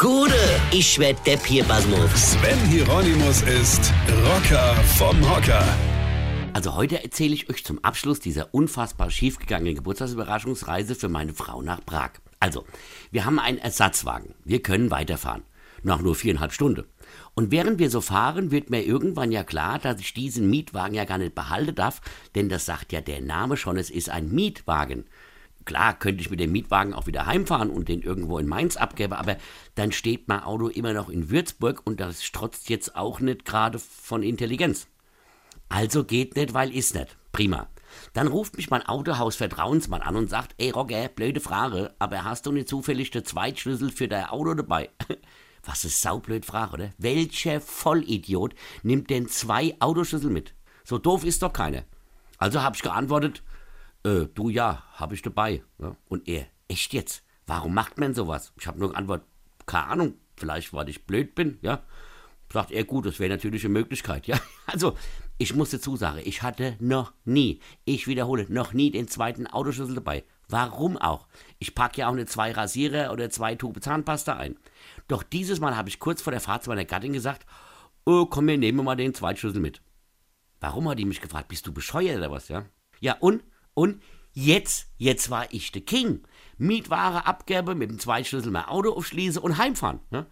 Gude, ich werd Depp hier, Basmus. Sven Hieronymus ist Rocker vom Hocker. Also heute erzähle ich euch zum Abschluss dieser unfassbar schiefgegangenen Geburtstagsüberraschungsreise für meine Frau nach Prag. Also, wir haben einen Ersatzwagen. Wir können weiterfahren. Nach nur viereinhalb Stunden. Und während wir so fahren, wird mir irgendwann ja klar, dass ich diesen Mietwagen ja gar nicht behalten darf, denn das sagt ja der Name schon, es ist ein Mietwagen. Klar könnte ich mit dem Mietwagen auch wieder heimfahren und den irgendwo in Mainz abgeben, aber dann steht mein Auto immer noch in Würzburg und das strotzt jetzt auch nicht gerade von Intelligenz. Also geht nicht, weil ist nicht. Prima. Dann ruft mich mein Autohaus Vertrauensmann an und sagt, ey Roger, blöde Frage, aber hast du nicht zufällig den Zweitschlüssel für dein Auto dabei? Was ist saublöd Frage, oder? Welcher Vollidiot nimmt denn zwei Autoschlüssel mit? So doof ist doch keiner. Also habe ich geantwortet, äh, du ja, habe ich dabei. Ja? Und er, echt jetzt? Warum macht man sowas? Ich habe nur geantwortet, keine Ahnung, vielleicht weil ich blöd bin, ja. Sagt er, gut, das wäre natürlich eine Möglichkeit, ja. Also, ich muss dazu sagen, ich hatte noch nie, ich wiederhole, noch nie den zweiten Autoschlüssel dabei. Warum auch? Ich packe ja auch nicht zwei Rasierer oder zwei Tube Zahnpasta ein. Doch dieses Mal habe ich kurz vor der Fahrt zu meiner Gattin gesagt, oh, komm, wir nehmen mal den Zweitschlüssel mit. Warum hat die mich gefragt? Bist du bescheuert oder was, ja? Ja, und? Und? Jetzt, jetzt war ich der King. Mietware abgebe, mit dem Zweitschlüssel mein Auto aufschließe und heimfahren. Ne?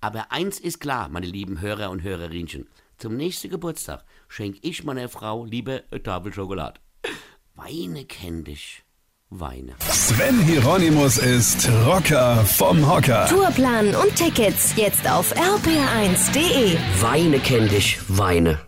Aber eins ist klar, meine lieben Hörer und Hörerinchen. Zum nächsten Geburtstag schenke ich meiner Frau lieber eine Tafel Schokolade. Weine kenn dich. Weine. Sven Hieronymus ist Rocker vom Hocker. Tourplan und Tickets jetzt auf rpr1.de. Weine kenn dich, Weine.